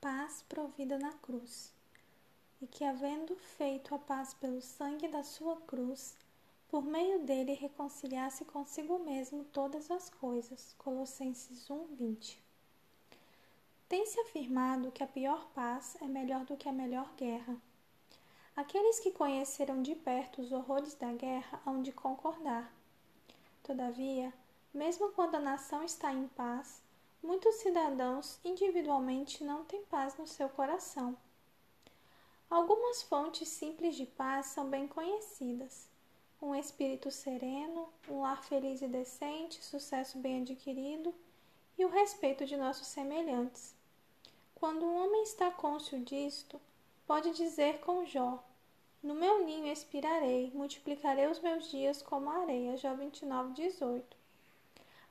paz provida na cruz, e que, havendo feito a paz pelo sangue da sua cruz, por meio dele reconciliasse consigo mesmo todas as coisas. Colossenses 1, 20. Tem-se afirmado que a pior paz é melhor do que a melhor guerra. Aqueles que conheceram de perto os horrores da guerra hão de concordar. Todavia, mesmo quando a nação está em paz, muitos cidadãos individualmente não têm paz no seu coração. Algumas fontes simples de paz são bem conhecidas um espírito sereno, um lar feliz e decente, sucesso bem adquirido e o respeito de nossos semelhantes. Quando um homem está cônscio disto, pode dizer com Jó: No meu ninho expirarei, multiplicarei os meus dias como a areia. Jó 29, 18.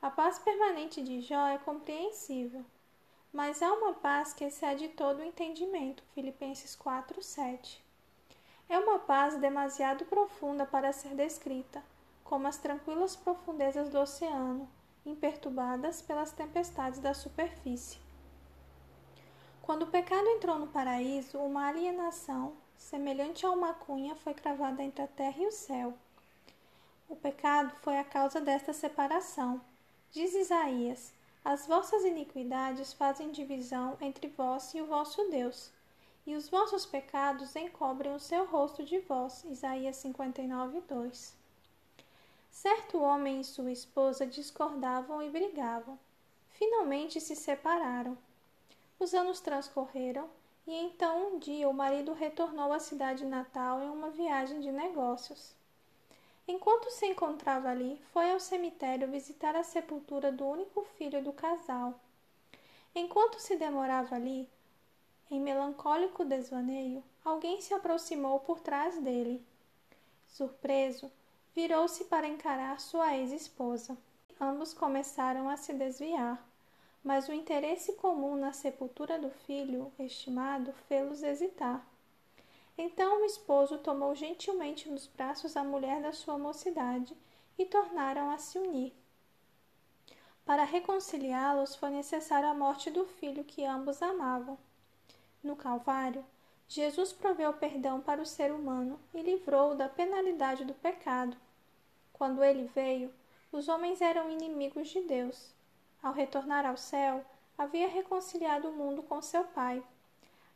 A paz permanente de Jó é compreensível, mas há uma paz que excede todo o entendimento. Filipenses 4, 7. É uma paz demasiado profunda para ser descrita, como as tranquilas profundezas do oceano, imperturbadas pelas tempestades da superfície. Quando o pecado entrou no paraíso, uma alienação, semelhante a uma cunha, foi cravada entre a terra e o céu. O pecado foi a causa desta separação. Diz Isaías: As vossas iniquidades fazem divisão entre vós e o vosso Deus e os vossos pecados encobrem o seu rosto de vós. Isaías 59, 2. Certo homem e sua esposa discordavam e brigavam. Finalmente se separaram. Os anos transcorreram e então um dia o marido retornou à cidade natal em uma viagem de negócios. Enquanto se encontrava ali, foi ao cemitério visitar a sepultura do único filho do casal. Enquanto se demorava ali, em melancólico desvaneio, alguém se aproximou por trás dele. Surpreso, virou-se para encarar sua ex-esposa. Ambos começaram a se desviar, mas o interesse comum na sepultura do filho estimado fê-los hesitar. Então o esposo tomou gentilmente nos braços a mulher da sua mocidade e tornaram a se unir. Para reconciliá-los foi necessária a morte do filho que ambos amavam. No Calvário, Jesus proveu perdão para o ser humano e livrou-o da penalidade do pecado. Quando ele veio, os homens eram inimigos de Deus. Ao retornar ao céu, havia reconciliado o mundo com seu Pai.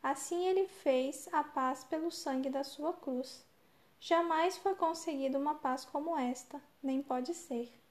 Assim ele fez a paz pelo sangue da sua cruz. Jamais foi conseguida uma paz como esta, nem pode ser.